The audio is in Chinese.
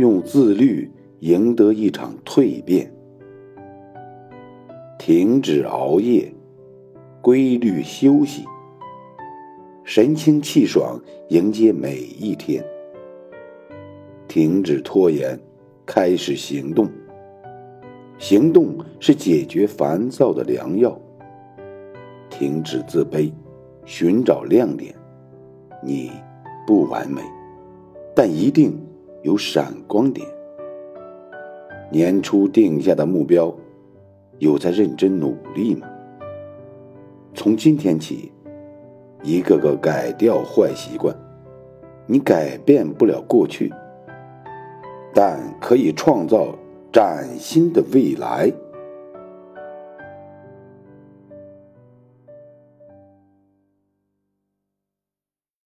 用自律赢得一场蜕变。停止熬夜，规律休息，神清气爽迎接每一天。停止拖延，开始行动。行动是解决烦躁的良药。停止自卑，寻找亮点。你不完美，但一定有闪光点。年初定下的目标，有在认真努力吗？从今天起，一个个改掉坏习惯。你改变不了过去，但可以创造崭新的未来。